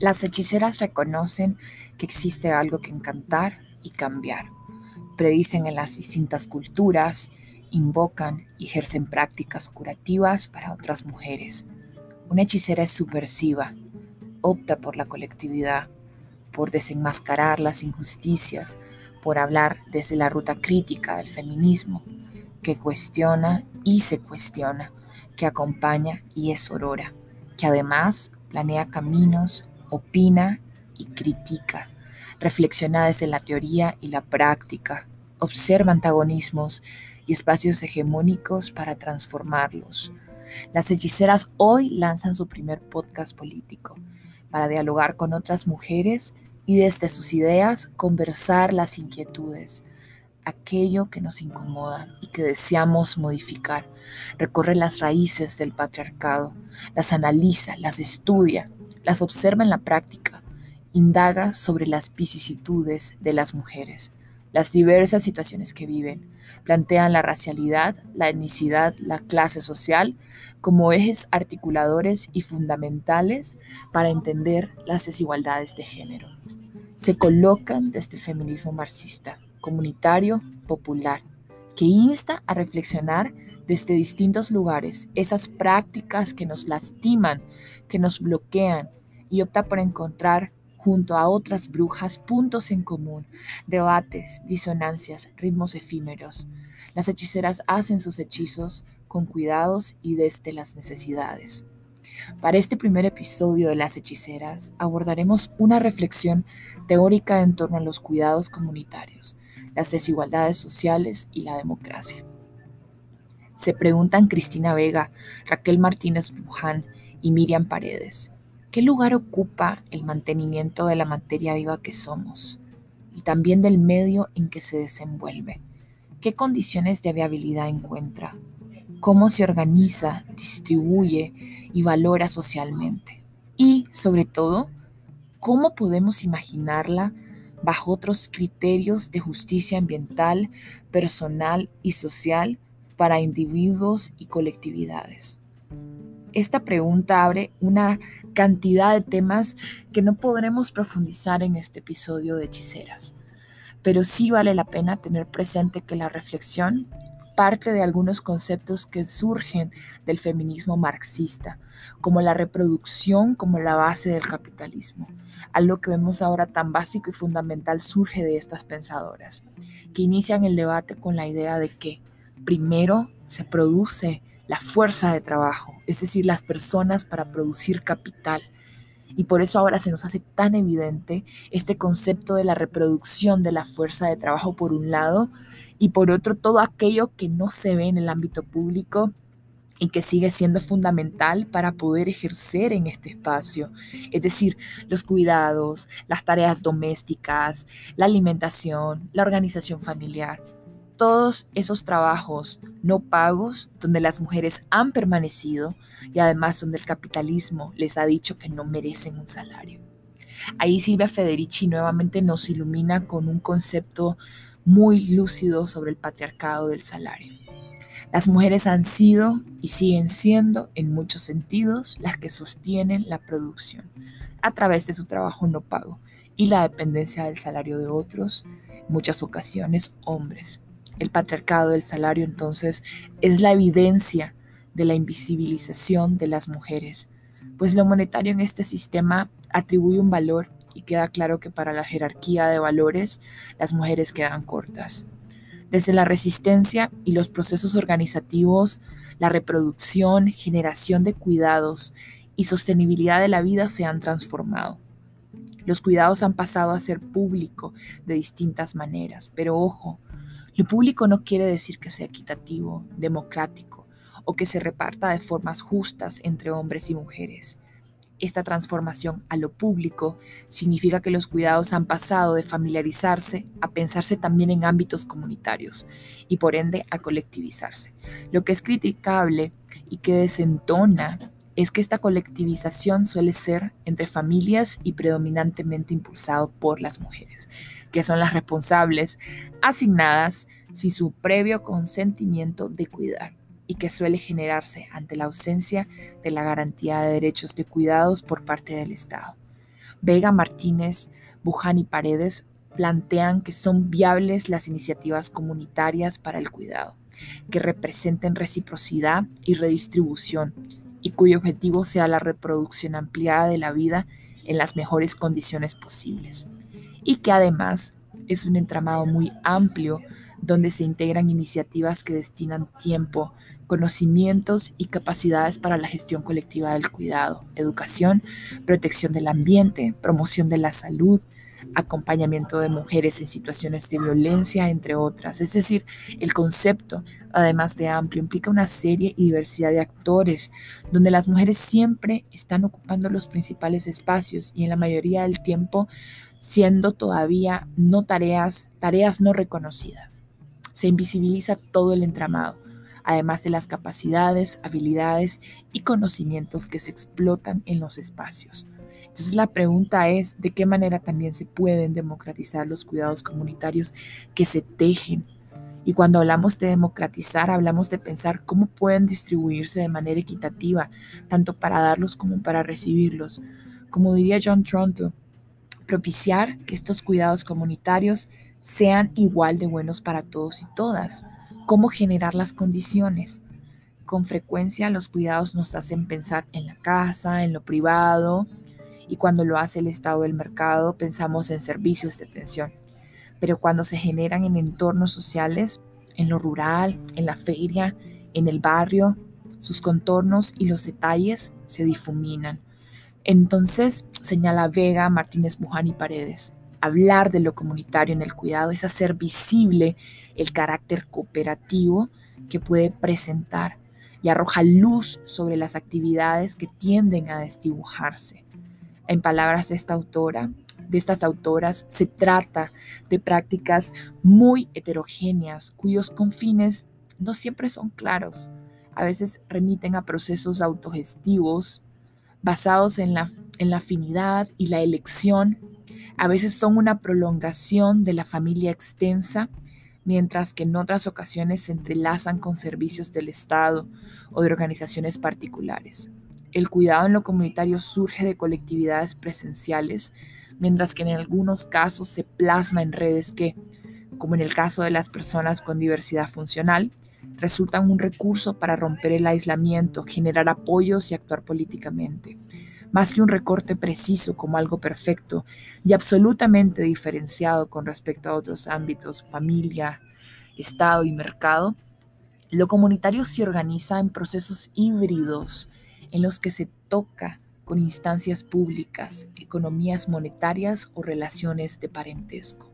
Las hechiceras reconocen que existe algo que encantar y cambiar. Predicen en las distintas culturas, invocan y ejercen prácticas curativas para otras mujeres. Una hechicera es subversiva, opta por la colectividad, por desenmascarar las injusticias, por hablar desde la ruta crítica del feminismo, que cuestiona y se cuestiona, que acompaña y es aurora, que además planea caminos, opina y critica, reflexiona desde la teoría y la práctica, observa antagonismos y espacios hegemónicos para transformarlos. Las hechiceras hoy lanzan su primer podcast político para dialogar con otras mujeres y desde sus ideas conversar las inquietudes, aquello que nos incomoda y que deseamos modificar. Recorre las raíces del patriarcado, las analiza, las estudia, las observa en la práctica, indaga sobre las vicisitudes de las mujeres, las diversas situaciones que viven, plantean la racialidad, la etnicidad, la clase social como ejes articuladores y fundamentales para entender las desigualdades de género. Se colocan desde el feminismo marxista, comunitario, popular, que insta a reflexionar desde distintos lugares esas prácticas que nos lastiman, que nos bloquean y opta por encontrar junto a otras brujas puntos en común, debates, disonancias, ritmos efímeros. Las hechiceras hacen sus hechizos con cuidados y desde las necesidades. Para este primer episodio de Las Hechiceras abordaremos una reflexión teórica en torno a los cuidados comunitarios, las desigualdades sociales y la democracia. Se preguntan Cristina Vega, Raquel Martínez Luján y Miriam Paredes, ¿qué lugar ocupa el mantenimiento de la materia viva que somos y también del medio en que se desenvuelve? ¿Qué condiciones de viabilidad encuentra? ¿Cómo se organiza, distribuye y valora socialmente? Y, sobre todo, ¿cómo podemos imaginarla bajo otros criterios de justicia ambiental, personal y social para individuos y colectividades. Esta pregunta abre una cantidad de temas que no podremos profundizar en este episodio de Hechiceras, pero sí vale la pena tener presente que la reflexión parte de algunos conceptos que surgen del feminismo marxista, como la reproducción como la base del capitalismo. Algo que vemos ahora tan básico y fundamental surge de estas pensadoras, que inician el debate con la idea de que primero se produce la fuerza de trabajo, es decir, las personas para producir capital. Y por eso ahora se nos hace tan evidente este concepto de la reproducción de la fuerza de trabajo por un lado y por otro todo aquello que no se ve en el ámbito público y que sigue siendo fundamental para poder ejercer en este espacio, es decir, los cuidados, las tareas domésticas, la alimentación, la organización familiar, todos esos trabajos no pagos donde las mujeres han permanecido y además donde el capitalismo les ha dicho que no merecen un salario. Ahí Silvia Federici nuevamente nos ilumina con un concepto muy lúcido sobre el patriarcado del salario. Las mujeres han sido y siguen siendo en muchos sentidos las que sostienen la producción a través de su trabajo no pago y la dependencia del salario de otros, muchas ocasiones hombres. El patriarcado del salario entonces es la evidencia de la invisibilización de las mujeres, pues lo monetario en este sistema atribuye un valor y queda claro que para la jerarquía de valores las mujeres quedan cortas. Desde la resistencia y los procesos organizativos, la reproducción, generación de cuidados y sostenibilidad de la vida se han transformado. Los cuidados han pasado a ser público de distintas maneras, pero ojo, lo público no quiere decir que sea equitativo, democrático o que se reparta de formas justas entre hombres y mujeres. Esta transformación a lo público significa que los cuidados han pasado de familiarizarse a pensarse también en ámbitos comunitarios y por ende a colectivizarse. Lo que es criticable y que desentona es que esta colectivización suele ser entre familias y predominantemente impulsado por las mujeres, que son las responsables asignadas sin su previo consentimiento de cuidar y que suele generarse ante la ausencia de la garantía de derechos de cuidados por parte del Estado. Vega Martínez, Buján y Paredes plantean que son viables las iniciativas comunitarias para el cuidado, que representen reciprocidad y redistribución y cuyo objetivo sea la reproducción ampliada de la vida en las mejores condiciones posibles. Y que además es un entramado muy amplio donde se integran iniciativas que destinan tiempo, conocimientos y capacidades para la gestión colectiva del cuidado, educación, protección del ambiente, promoción de la salud, acompañamiento de mujeres en situaciones de violencia, entre otras. Es decir, el concepto, además de amplio, implica una serie y diversidad de actores, donde las mujeres siempre están ocupando los principales espacios y en la mayoría del tiempo siendo todavía no tareas, tareas no reconocidas. Se invisibiliza todo el entramado, además de las capacidades, habilidades y conocimientos que se explotan en los espacios. Entonces la pregunta es, ¿de qué manera también se pueden democratizar los cuidados comunitarios que se tejen? Y cuando hablamos de democratizar, hablamos de pensar cómo pueden distribuirse de manera equitativa, tanto para darlos como para recibirlos. Como diría John Tronto, propiciar que estos cuidados comunitarios sean igual de buenos para todos y todas. ¿Cómo generar las condiciones? Con frecuencia los cuidados nos hacen pensar en la casa, en lo privado, y cuando lo hace el estado del mercado pensamos en servicios de atención. Pero cuando se generan en entornos sociales, en lo rural, en la feria, en el barrio, sus contornos y los detalles se difuminan. Entonces, señala Vega, Martínez Buján y Paredes, hablar de lo comunitario en el cuidado es hacer visible el carácter cooperativo que puede presentar y arroja luz sobre las actividades que tienden a desdibujarse. En palabras de esta autora, de estas autoras, se trata de prácticas muy heterogéneas cuyos confines no siempre son claros. A veces remiten a procesos autogestivos basados en la, afinidad y la elección, a veces son una prolongación de la familia extensa, mientras que en otras ocasiones se entrelazan con servicios del Estado o de organizaciones particulares. El cuidado en lo comunitario surge de colectividades presenciales, mientras que en algunos casos se plasma en redes que, como en el caso de las personas con diversidad funcional, resultan un recurso para romper el aislamiento, generar apoyos y actuar políticamente. Más que un recorte preciso como algo perfecto y absolutamente diferenciado con respecto a otros ámbitos, familia, Estado y mercado, lo comunitario se organiza en procesos híbridos en los que se toca con instancias públicas, economías monetarias o relaciones de parentesco.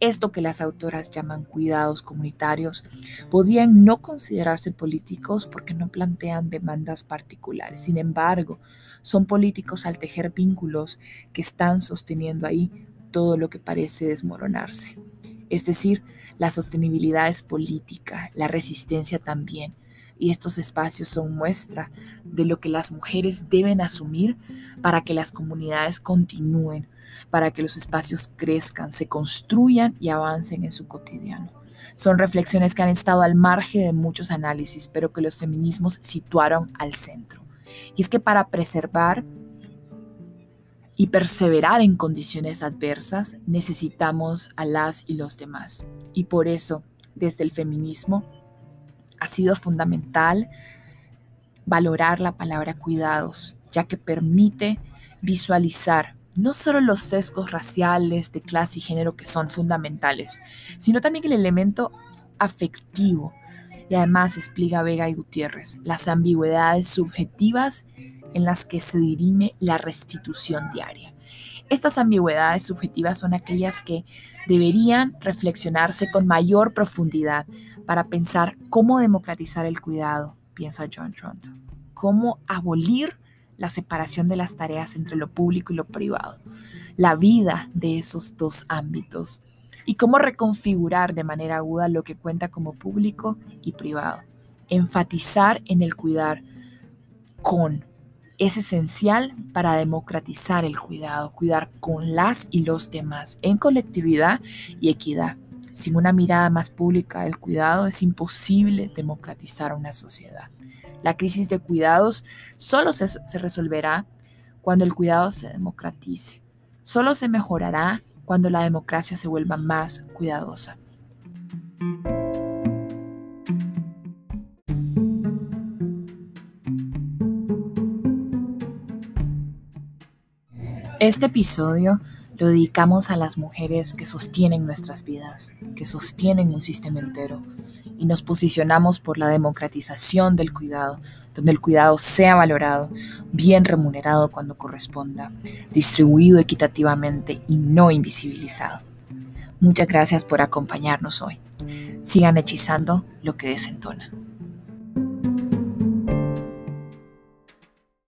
Esto que las autoras llaman cuidados comunitarios podían no considerarse políticos porque no plantean demandas particulares. Sin embargo, son políticos al tejer vínculos que están sosteniendo ahí todo lo que parece desmoronarse. Es decir, la sostenibilidad es política, la resistencia también. Y estos espacios son muestra de lo que las mujeres deben asumir para que las comunidades continúen para que los espacios crezcan, se construyan y avancen en su cotidiano. Son reflexiones que han estado al margen de muchos análisis, pero que los feminismos situaron al centro. Y es que para preservar y perseverar en condiciones adversas necesitamos a las y los demás. Y por eso, desde el feminismo, ha sido fundamental valorar la palabra cuidados, ya que permite visualizar no solo los sesgos raciales, de clase y género que son fundamentales, sino también el elemento afectivo. Y además explica Vega y Gutiérrez las ambigüedades subjetivas en las que se dirime la restitución diaria. Estas ambigüedades subjetivas son aquellas que deberían reflexionarse con mayor profundidad para pensar cómo democratizar el cuidado, piensa John Tront, cómo abolir la separación de las tareas entre lo público y lo privado, la vida de esos dos ámbitos y cómo reconfigurar de manera aguda lo que cuenta como público y privado. Enfatizar en el cuidar con es esencial para democratizar el cuidado, cuidar con las y los demás en colectividad y equidad. Sin una mirada más pública del cuidado es imposible democratizar una sociedad. La crisis de cuidados solo se, resolverá cuando el cuidado se democratice, solo se mejorará cuando la democracia se vuelva más cuidadosa. Este episodio lo dedicamos a las mujeres que sostienen nuestras vidas, que sostienen un sistema entero, y nos posicionamos por la democratización del cuidado, donde el cuidado sea valorado, bien remunerado cuando corresponda, distribuido equitativamente y no invisibilizado. Muchas gracias por acompañarnos hoy. Sigan hechizando lo que desentona.